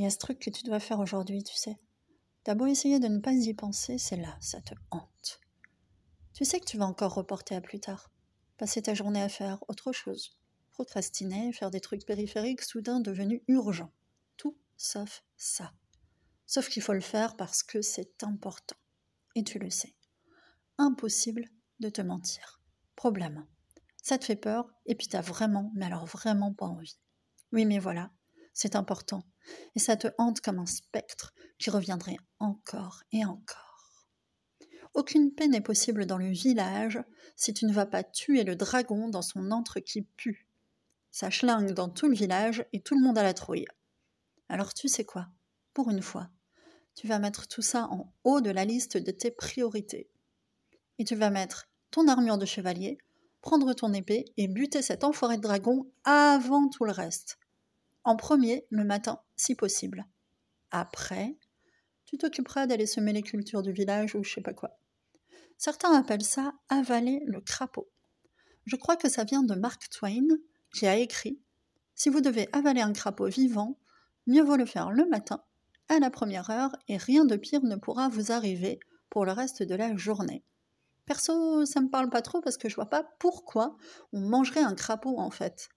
Il y a ce truc que tu dois faire aujourd'hui, tu sais. T'as beau essayer de ne pas y penser, c'est là, ça te hante. Tu sais que tu vas encore reporter à plus tard. Passer ta journée à faire autre chose. Procrastiner, faire des trucs périphériques soudain devenus urgents. Tout sauf ça. Sauf qu'il faut le faire parce que c'est important. Et tu le sais. Impossible de te mentir. Problème. Ça te fait peur et puis t'as vraiment, mais alors vraiment pas envie. Oui, mais voilà, c'est important. Et ça te hante comme un spectre qui reviendrait encore et encore. Aucune paix n'est possible dans le village si tu ne vas pas tuer le dragon dans son antre qui pue. Ça schlingue dans tout le village et tout le monde a la trouille. Alors tu sais quoi? Pour une fois, tu vas mettre tout ça en haut de la liste de tes priorités. Et tu vas mettre ton armure de chevalier, prendre ton épée et buter cet enfoiré de dragon avant tout le reste. En premier, le matin, si possible. Après, tu t'occuperas d'aller semer les cultures du village ou je sais pas quoi. Certains appellent ça avaler le crapaud. Je crois que ça vient de Mark Twain, qui a écrit Si vous devez avaler un crapaud vivant, mieux vaut le faire le matin, à la première heure, et rien de pire ne pourra vous arriver pour le reste de la journée. Perso, ça me parle pas trop parce que je vois pas pourquoi on mangerait un crapaud en fait.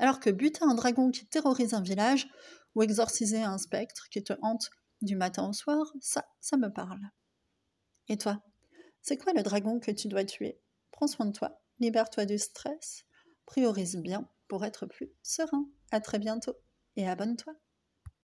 Alors que buter un dragon qui terrorise un village ou exorciser un spectre qui te hante du matin au soir, ça, ça me parle. Et toi, c'est quoi le dragon que tu dois tuer? Prends soin de toi, libère-toi du stress, priorise bien pour être plus serein. À très bientôt et abonne-toi.